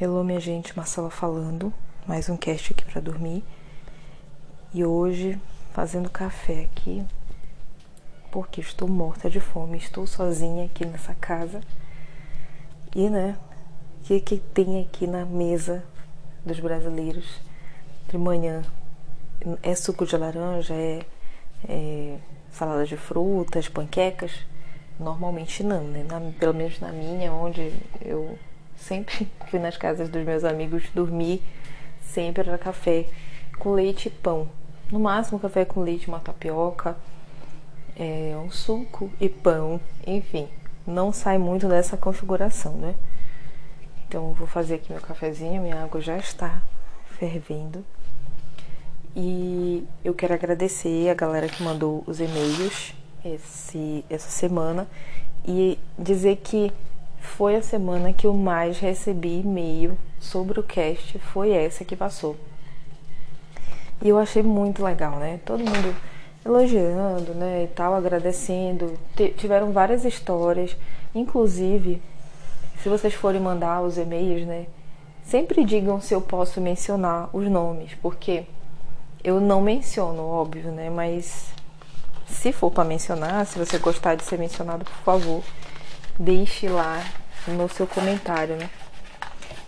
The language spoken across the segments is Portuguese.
Hello, minha gente, Marcela falando. Mais um cast aqui para dormir. E hoje fazendo café aqui, porque estou morta de fome. Estou sozinha aqui nessa casa. E, né, o que, que tem aqui na mesa dos brasileiros de manhã? É suco de laranja? É, é salada de frutas, panquecas? Normalmente não, né? Na, pelo menos na minha, onde eu sempre fui nas casas dos meus amigos dormir, sempre era café com leite e pão. No máximo café com leite, uma tapioca, é, um suco e pão, enfim. Não sai muito dessa configuração, né? Então vou fazer aqui meu cafezinho, minha água já está fervendo. E eu quero agradecer a galera que mandou os e-mails esse, essa semana e dizer que foi a semana que eu mais recebi e-mail sobre o cast, foi essa que passou. E eu achei muito legal, né? Todo mundo elogiando, né, e tal, agradecendo. tiveram várias histórias, inclusive, se vocês forem mandar os e-mails, né, sempre digam se eu posso mencionar os nomes, porque eu não menciono, óbvio, né, mas se for para mencionar, se você gostar de ser mencionado, por favor, deixe lá no seu comentário, né?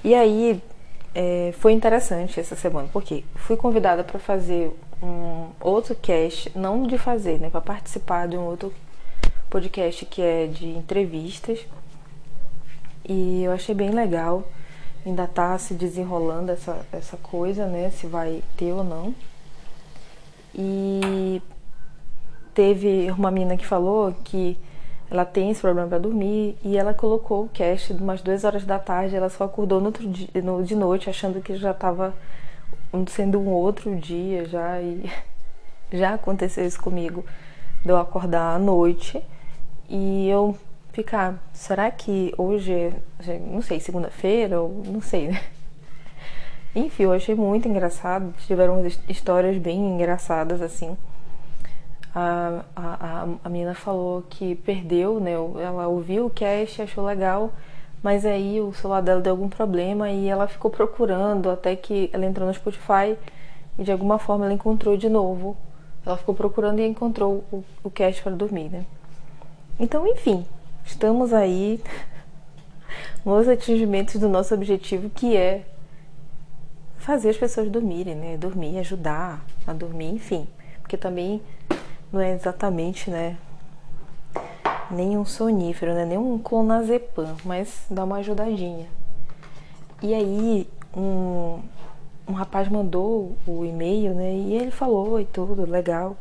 E aí é, foi interessante essa semana, porque fui convidada para fazer um outro cast, não de fazer, né, para participar de um outro podcast que é de entrevistas. E eu achei bem legal. Ainda tá se desenrolando essa, essa coisa, né? Se vai ter ou não. E teve uma menina que falou que ela tem esse problema para dormir e ela colocou o cast umas duas horas da tarde. Ela só acordou no outro dia, no, de noite achando que já estava sendo um outro dia já e já aconteceu isso comigo de eu acordar à noite e eu ficar, será que hoje é, não sei, segunda-feira ou não sei, né? Enfim, eu achei muito engraçado, tiveram histórias bem engraçadas assim a, a, a menina falou que perdeu, né? Ela ouviu o cast, achou legal, mas aí o celular dela deu algum problema e ela ficou procurando até que ela entrou no Spotify e de alguma forma ela encontrou de novo. Ela ficou procurando e encontrou o, o cast para dormir, né? Então, enfim, estamos aí nos atingimentos do nosso objetivo que é fazer as pessoas dormirem, né? Dormir, ajudar a dormir, enfim. Porque também não é exatamente, né? Nem um sonífero, né? Nem um clonazepam, mas dá uma ajudadinha. E aí, um, um rapaz mandou o e-mail, né? E ele falou e tudo, legal.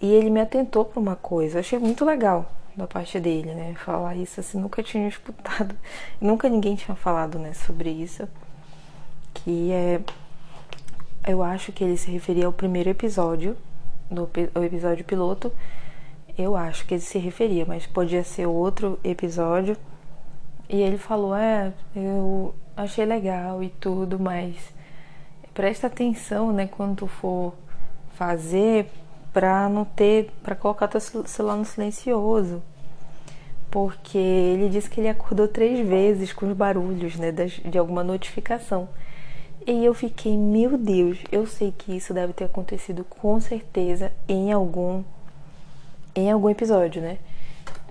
E ele me atentou para uma coisa, eu achei muito legal da parte dele, né? Falar isso assim, nunca tinha escutado, nunca ninguém tinha falado, né, sobre isso. Que é. Eu acho que ele se referia ao primeiro episódio no episódio piloto, eu acho que ele se referia, mas podia ser outro episódio. E ele falou: É, eu achei legal e tudo, mas presta atenção, né, quando tu for fazer pra não ter, pra colocar teu celular no silencioso. Porque ele disse que ele acordou três vezes com os barulhos, né, de alguma notificação. E eu fiquei, meu Deus, eu sei que isso deve ter acontecido com certeza em algum em algum episódio, né?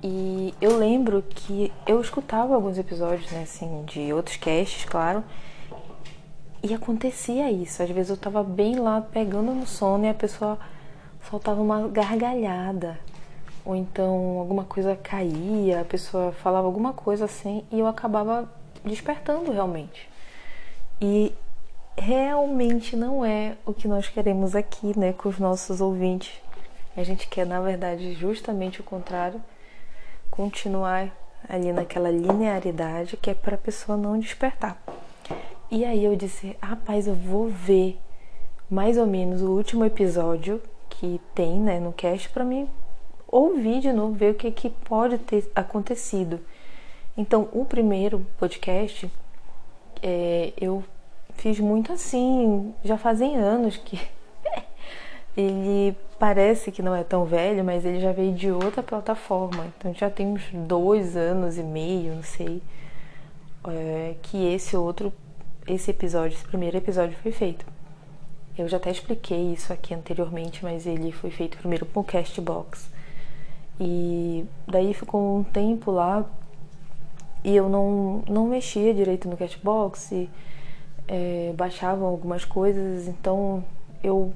E eu lembro que eu escutava alguns episódios, né, assim, de outros casts, claro, e acontecia isso. Às vezes eu tava bem lá pegando no sono e a pessoa soltava uma gargalhada, ou então alguma coisa caía, a pessoa falava alguma coisa assim e eu acabava despertando realmente. E realmente não é o que nós queremos aqui, né, com os nossos ouvintes. A gente quer, na verdade, justamente o contrário, continuar ali naquela linearidade que é para a pessoa não despertar. E aí eu disse, rapaz, eu vou ver mais ou menos o último episódio que tem, né, no cast para mim ouvir de novo, ver o que, que pode ter acontecido. Então, o primeiro podcast, é, eu fiz muito assim, já fazem anos que ele parece que não é tão velho, mas ele já veio de outra plataforma. Então já tem uns dois anos e meio, não sei, é, que esse outro esse episódio, esse primeiro episódio foi feito. Eu já até expliquei isso aqui anteriormente, mas ele foi feito primeiro com o Castbox. E daí ficou um tempo lá e eu não, não mexia direito no Castbox e é, baixavam algumas coisas, então eu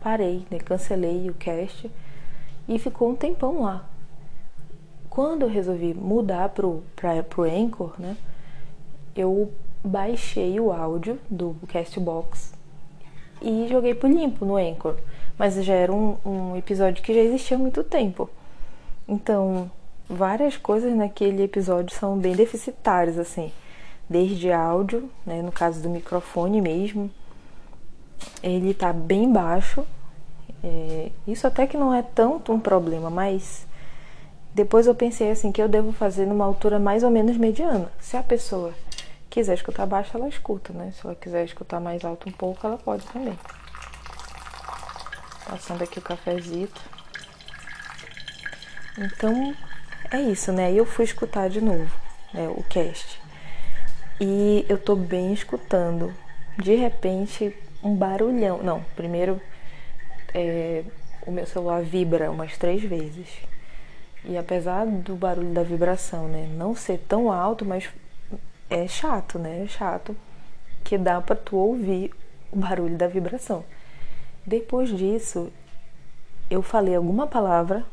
parei, né, cancelei o cast e ficou um tempão lá. Quando eu resolvi mudar pro, pra, pro Anchor, né, eu baixei o áudio do Castbox e joguei pro limpo no Anchor. Mas já era um, um episódio que já existia há muito tempo. Então, várias coisas naquele episódio são bem deficitárias, assim. Desde áudio, né, no caso do microfone mesmo, ele tá bem baixo. É, isso até que não é tanto um problema, mas depois eu pensei assim que eu devo fazer numa altura mais ou menos mediana. Se a pessoa quiser escutar baixo, ela escuta, né? Se ela quiser escutar mais alto um pouco, ela pode também. Passando aqui o cafezito. Então, é isso, né? Eu fui escutar de novo, né, o cast. E eu tô bem escutando. De repente, um barulhão. Não, primeiro é, o meu celular vibra umas três vezes. E apesar do barulho da vibração, né, não ser tão alto, mas é chato, né? É chato que dá para tu ouvir o barulho da vibração. Depois disso, eu falei alguma palavra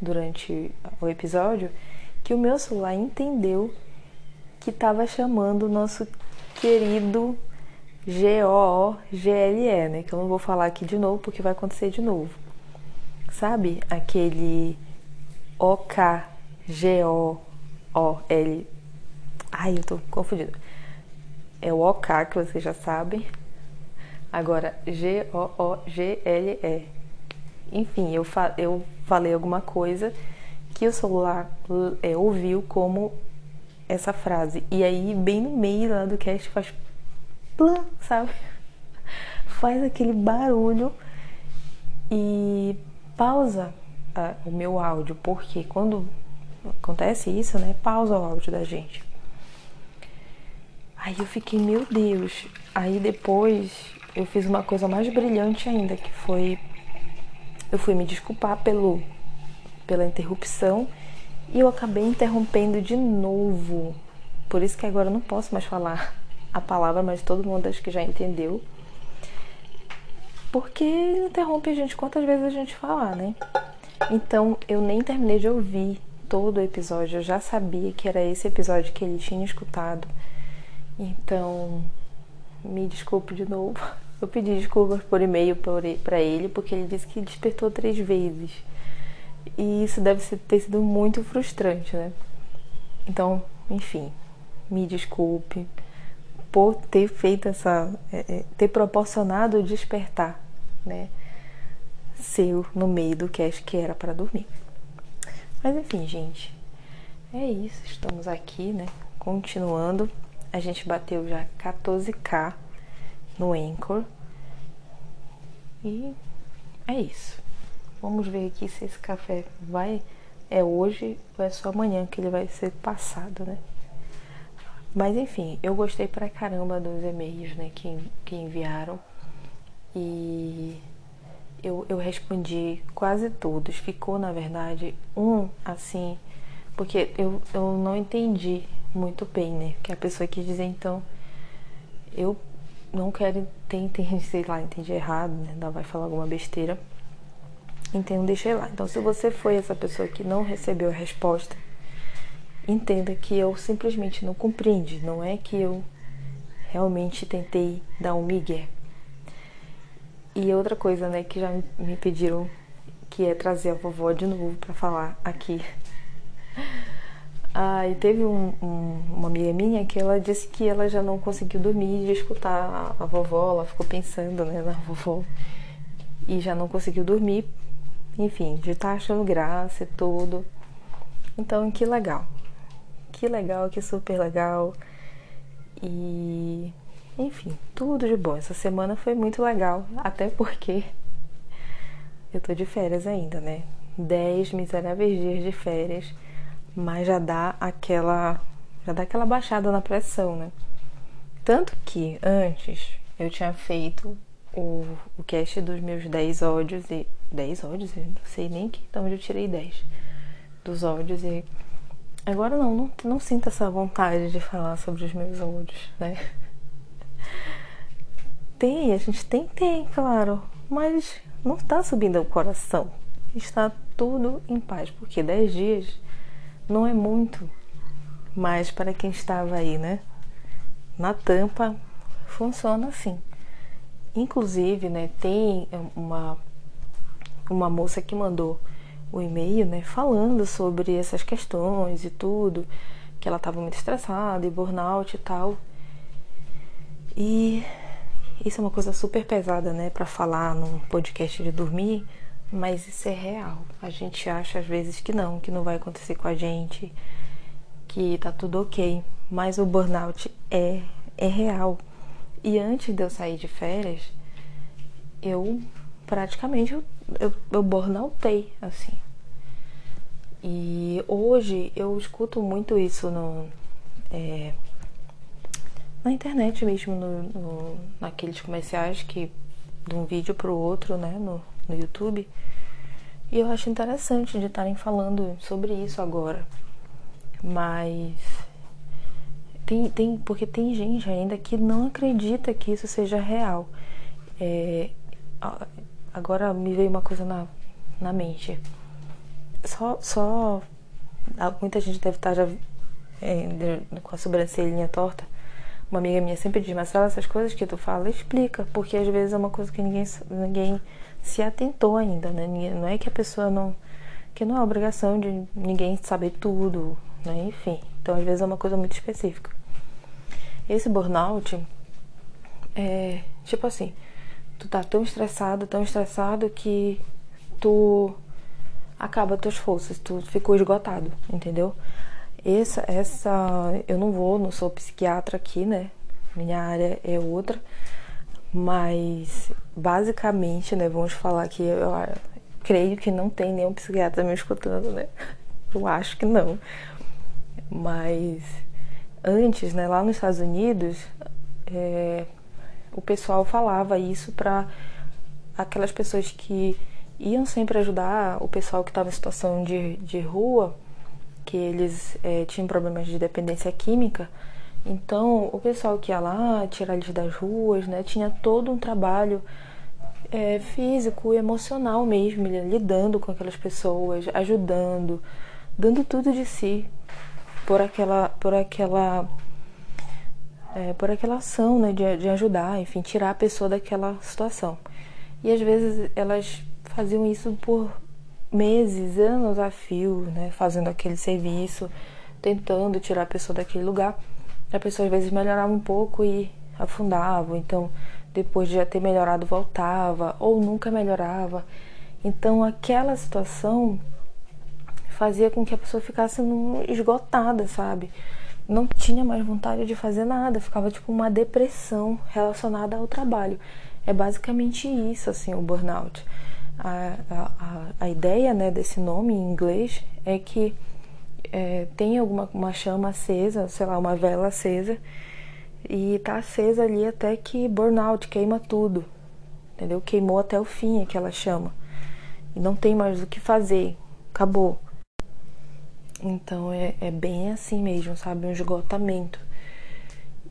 durante o episódio que o meu celular entendeu que estava chamando o nosso querido G-O-O-G-L-E, né? Que eu não vou falar aqui de novo porque vai acontecer de novo. Sabe aquele O-K-G-O-O-L. Ai, eu tô confundida. É o OK que vocês já sabem. Agora, G-O-O-G-L-E. Enfim, eu, fa eu falei alguma coisa que o celular é, ouviu como essa frase. E aí, bem no meio lá do cast, faz plã, sabe? Faz aquele barulho e pausa a, o meu áudio, porque quando acontece isso, né? Pausa o áudio da gente. Aí eu fiquei, meu Deus. Aí depois eu fiz uma coisa mais brilhante ainda, que foi eu fui me desculpar pelo pela interrupção e eu acabei interrompendo de novo. Por isso que agora eu não posso mais falar a palavra, mas todo mundo acho que já entendeu. Porque interrompe a gente quantas vezes a gente falar, né? Então eu nem terminei de ouvir todo o episódio, eu já sabia que era esse episódio que ele tinha escutado. Então, me desculpe de novo. Eu pedi desculpas por e-mail para ele porque ele disse que despertou três vezes. E isso deve ter sido muito frustrante, né? Então, enfim, me desculpe por ter feito essa. É, é, ter proporcionado o despertar, né? Seu no meio do cast que era para dormir. Mas enfim, gente, é isso. Estamos aqui, né? Continuando. A gente bateu já 14k no Anchor. E é isso. Vamos ver aqui se esse café vai é hoje ou é só amanhã que ele vai ser passado, né? Mas enfim, eu gostei pra caramba dos e-mails, né, que, que enviaram. E eu, eu respondi quase todos. Ficou, na verdade, um assim, porque eu, eu não entendi muito bem, né? Que a pessoa quis dizer, então, eu não quero ter sei lá, entendi errado, né? Ainda vai falar alguma besteira. Então, deixei lá. Então, se você foi essa pessoa que não recebeu a resposta, entenda que eu simplesmente não compreendi, não é que eu realmente tentei dar um migué. E outra coisa, né, que já me pediram que é trazer a vovó de novo para falar aqui. Ah, e teve um, um, uma amiga minha que ela disse que ela já não conseguiu dormir de escutar a, a vovó, ela ficou pensando né, na vovó e já não conseguiu dormir, enfim, de estar tá achando graça e tudo. Então, que legal que legal, que super legal. E enfim, tudo de bom. Essa semana foi muito legal, até porque eu tô de férias ainda, né? Dez miseráveis dias de férias, mas já dá aquela já dá aquela baixada na pressão, né? Tanto que antes eu tinha feito o, o cast dos meus 10 ódios e. 10 ódios? Eu não sei nem que então eu tirei 10 dos ódios e. Agora não, não, não sinto essa vontade de falar sobre os meus ódios, né? Tem, a gente tem, tem, claro, mas não está subindo o coração. Está tudo em paz, porque 10 dias não é muito, mas para quem estava aí, né? na tampa funciona assim. Inclusive, né, tem uma, uma moça que mandou o e-mail, né, falando sobre essas questões e tudo, que ela estava muito estressada e burnout e tal. E isso é uma coisa super pesada, né, para falar num podcast de dormir, mas isso é real. A gente acha às vezes que não, que não vai acontecer com a gente, que tá tudo ok mas o burnout é, é real. E antes de eu sair de férias, eu praticamente eu, eu, eu burnoutei, assim. E hoje eu escuto muito isso no, é, na internet mesmo, no, no, naqueles comerciais que de um vídeo para o outro, né, no, no YouTube. E eu acho interessante de estarem falando sobre isso agora. Mas tem, tem, porque tem gente ainda que não acredita que isso seja real. É, agora me veio uma coisa na, na mente. Só, só. Muita gente deve estar já é, com a sobrancelhinha torta. Uma amiga minha sempre diz, Marcela, essas coisas que tu fala, explica, porque às vezes é uma coisa que ninguém, ninguém se atentou ainda, né? Não é que a pessoa não. que não é obrigação de ninguém saber tudo, né? Enfim. Então às vezes é uma coisa muito específica. Esse burnout é tipo assim, tu tá tão estressado, tão estressado que tu acaba tuas forças, tu ficou esgotado, entendeu? Essa, essa, eu não vou, não sou psiquiatra aqui, né? Minha área é outra, mas basicamente, né? Vamos falar que eu, eu creio que não tem nenhum psiquiatra me escutando, né? Eu acho que não, mas antes, né, lá nos Estados Unidos, é, o pessoal falava isso para aquelas pessoas que iam sempre ajudar o pessoal que estava em situação de, de rua, que eles é, tinham problemas de dependência química. Então, o pessoal que ia lá tirar eles das ruas, né, tinha todo um trabalho é, físico e emocional mesmo, lidando com aquelas pessoas, ajudando, dando tudo de si por aquela, por aquela, é, por aquela ação né, de, de ajudar, enfim, tirar a pessoa daquela situação. E às vezes elas faziam isso por meses, anos a fio, né, fazendo aquele serviço, tentando tirar a pessoa daquele lugar. A pessoa às vezes melhorava um pouco e afundava, então depois de já ter melhorado voltava ou nunca melhorava. Então aquela situação fazia com que a pessoa ficasse esgotada, sabe? Não tinha mais vontade de fazer nada, ficava tipo uma depressão relacionada ao trabalho. É basicamente isso, assim, o burnout. A, a, a ideia né, desse nome em inglês é que é, tem alguma uma chama acesa, sei lá, uma vela acesa, e tá acesa ali até que burnout queima tudo, entendeu? Queimou até o fim aquela chama. E não tem mais o que fazer, acabou. Então é, é bem assim mesmo, sabe? Um esgotamento.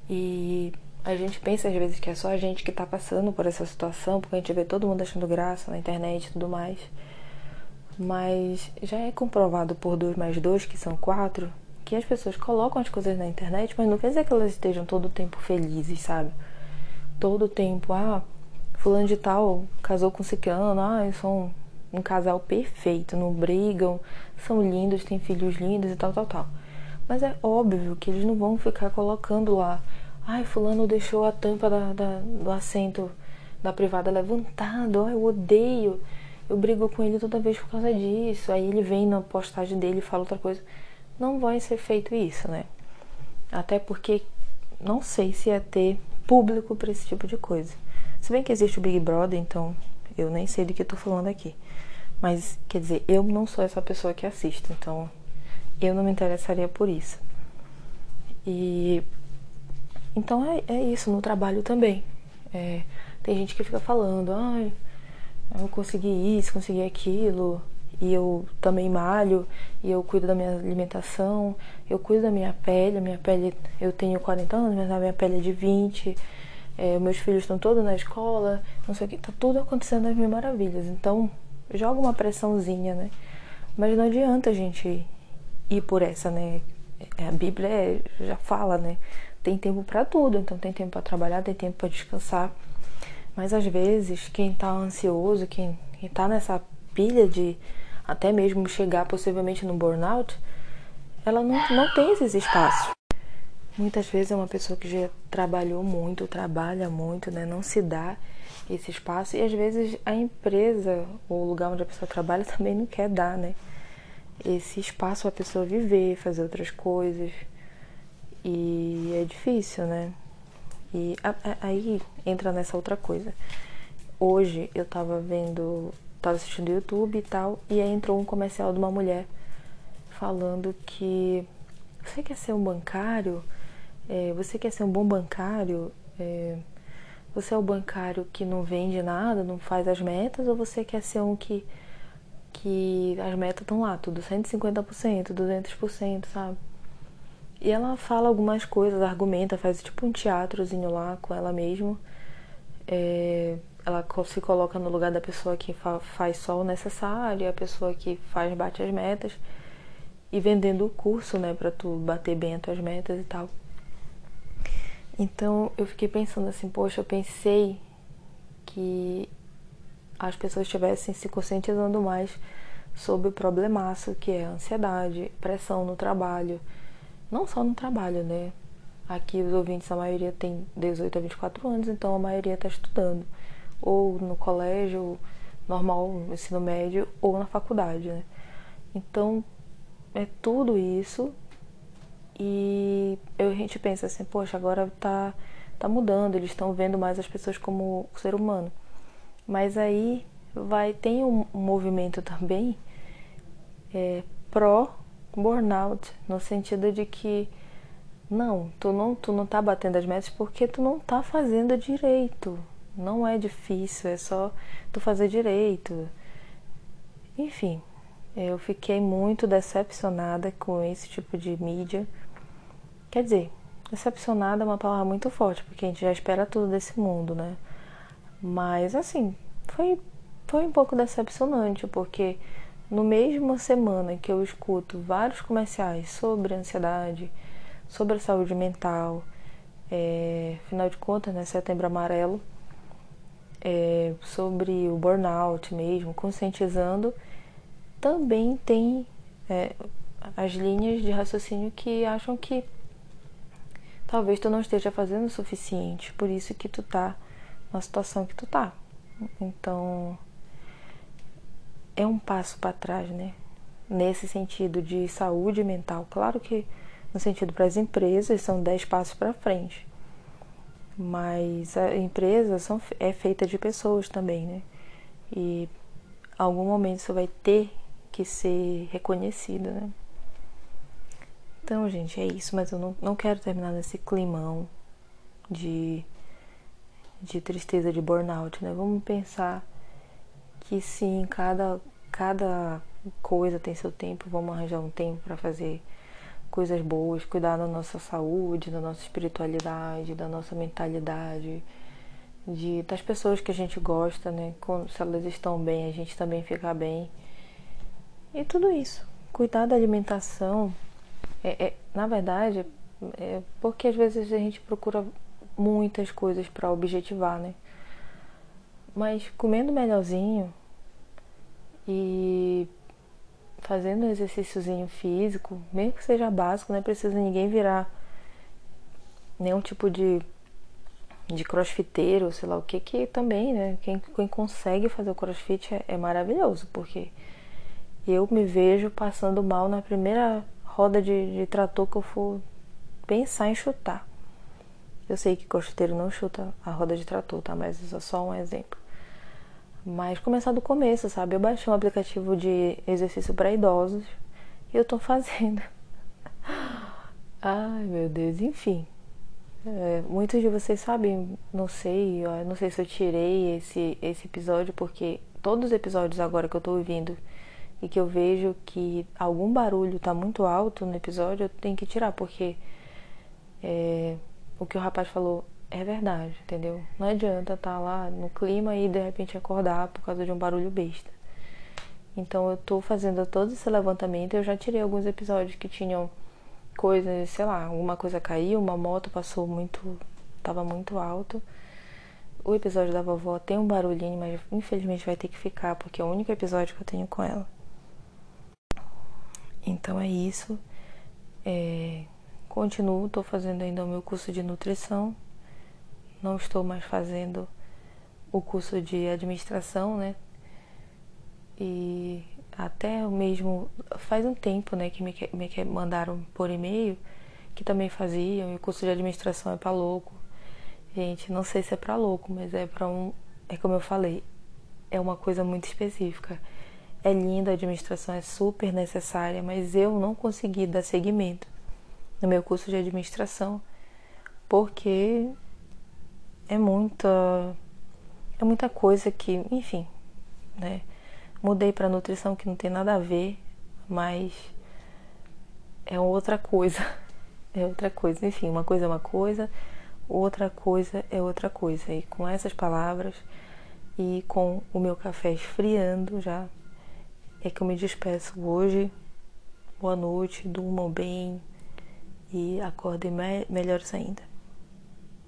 E a gente pensa às vezes que é só a gente que tá passando por essa situação, porque a gente vê todo mundo achando graça na internet e tudo mais. Mas já é comprovado por 2 mais 2, que são 4, que as pessoas colocam as coisas na internet, mas não quer dizer que elas estejam todo o tempo felizes, sabe? Todo o tempo, ah, fulano de tal casou com ciclano, ah, eu sou um um casal perfeito, não brigam, são lindos, têm filhos lindos e tal, tal, tal. Mas é óbvio que eles não vão ficar colocando lá, ai, fulano deixou a tampa da, da, do assento da privada levantada, ai, eu odeio, eu brigo com ele toda vez por causa disso. Aí ele vem na postagem dele e fala outra coisa. Não vai ser feito isso, né? Até porque não sei se ia ter público para esse tipo de coisa. Se bem que existe o Big Brother, então eu nem sei do que eu tô falando aqui. Mas, quer dizer, eu não sou essa pessoa que assiste, então eu não me interessaria por isso. E então é, é isso no trabalho também. É, tem gente que fica falando, ai, eu consegui isso, consegui aquilo, e eu também malho, e eu cuido da minha alimentação, eu cuido da minha pele, minha pele, eu tenho 40 anos, mas a minha pele é de 20, é, meus filhos estão todos na escola, não sei o que, tá tudo acontecendo às mil maravilhas. Então, joga uma pressãozinha, né? Mas não adianta a gente ir por essa, né? A Bíblia é, já fala, né? Tem tempo para tudo, então tem tempo para trabalhar, tem tempo para descansar. Mas às vezes, quem tá ansioso, quem, quem tá nessa pilha de até mesmo chegar possivelmente no burnout, ela não, não tem esses espaços. Muitas vezes é uma pessoa que já trabalhou muito, trabalha muito, né? Não se dá esse espaço e às vezes a empresa ou o lugar onde a pessoa trabalha também não quer dar, né? Esse espaço para a pessoa viver, fazer outras coisas. E é difícil, né? E aí entra nessa outra coisa. Hoje eu tava vendo, tava assistindo YouTube e tal, e aí entrou um comercial de uma mulher falando que você quer ser um bancário? É, você quer ser um bom bancário? É, você é o bancário que não vende nada, não faz as metas, ou você quer ser um que, que as metas estão lá, tudo 150%, 200%, sabe? E ela fala algumas coisas, argumenta, faz tipo um teatrozinho lá com ela mesma. É, ela se coloca no lugar da pessoa que fa faz só o necessário, a pessoa que faz bate as metas e vendendo o curso, né, para tu bater bem as tuas metas e tal. Então eu fiquei pensando assim, poxa, eu pensei que as pessoas estivessem se conscientizando mais sobre o problemaço que é a ansiedade, pressão no trabalho, não só no trabalho, né? Aqui os ouvintes, a maioria tem 18 a 24 anos, então a maioria está estudando, ou no colégio normal, no ensino médio, ou na faculdade, né? Então é tudo isso e eu, a gente pensa assim, poxa, agora tá, tá mudando, eles estão vendo mais as pessoas como ser humano. Mas aí vai tem um, movimento também é, pró burnout, no sentido de que não, tu não, tu não tá batendo as metas porque tu não tá fazendo direito. Não é difícil, é só tu fazer direito. Enfim, eu fiquei muito decepcionada com esse tipo de mídia. Quer dizer, decepcionada é uma palavra muito forte, porque a gente já espera tudo desse mundo, né? Mas assim, foi, foi um pouco decepcionante, porque no mesmo semana que eu escuto vários comerciais sobre ansiedade, sobre a saúde mental, é, afinal de contas, né, setembro amarelo, é, sobre o burnout mesmo, conscientizando, também tem é, as linhas de raciocínio que acham que talvez tu não esteja fazendo o suficiente, por isso que tu tá na situação que tu tá. Então, é um passo para trás, né? Nesse sentido de saúde mental. Claro que no sentido para as empresas são 10 passos para frente. Mas a empresa são, é feita de pessoas também, né? E algum momento isso vai ter que ser reconhecido, né? Então, gente, é isso, mas eu não, não quero terminar nesse climão de, de tristeza, de burnout, né? Vamos pensar que sim, cada, cada coisa tem seu tempo, vamos arranjar um tempo para fazer coisas boas, cuidar da nossa saúde, da nossa espiritualidade, da nossa mentalidade, de das pessoas que a gente gosta, né? Quando, se elas estão bem, a gente também fica bem. E tudo isso. Cuidar da alimentação, é, é, na verdade, é porque às vezes a gente procura muitas coisas para objetivar, né? Mas comendo melhorzinho e fazendo um exercíciozinho físico, mesmo que seja básico, não é precisa ninguém virar nenhum tipo de, de crossfiteiro, sei lá o que, que também, né? Quem, quem consegue fazer o crossfit é, é maravilhoso, porque eu me vejo passando mal na primeira roda de, de trator que eu for pensar em chutar. Eu sei que costeiro não chuta a roda de trator, tá? Mas isso é só um exemplo. Mas começar do começo, sabe? Eu baixei um aplicativo de exercício para idosos e eu tô fazendo. Ai, meu Deus, enfim. É, muitos de vocês sabem, não sei, não sei se eu tirei esse, esse episódio, porque todos os episódios agora que eu tô ouvindo e que eu vejo que algum barulho tá muito alto no episódio, eu tenho que tirar, porque é, o que o rapaz falou é verdade, entendeu? Não adianta estar tá lá no clima e de repente acordar por causa de um barulho besta. Então eu tô fazendo todo esse levantamento, eu já tirei alguns episódios que tinham coisas, sei lá, alguma coisa caiu, uma moto passou muito, tava muito alto. O episódio da vovó tem um barulhinho, mas infelizmente vai ter que ficar porque é o único episódio que eu tenho com ela. Então é isso. É, continuo, estou fazendo ainda o meu curso de nutrição. Não estou mais fazendo o curso de administração, né? E até mesmo faz um tempo, né, que me, me mandaram por e-mail que também faziam, e o curso de administração é para louco. Gente, não sei se é para louco, mas é para um, é como eu falei, é uma coisa muito específica. É linda, a administração é super necessária, mas eu não consegui dar seguimento no meu curso de administração porque é muita é muita coisa que, enfim, né? Mudei para nutrição que não tem nada a ver, mas é outra coisa. É outra coisa. Enfim, uma coisa é uma coisa, outra coisa é outra coisa. E com essas palavras e com o meu café esfriando já, é que eu me despeço hoje. Boa noite, durmam bem e acordem me melhores ainda.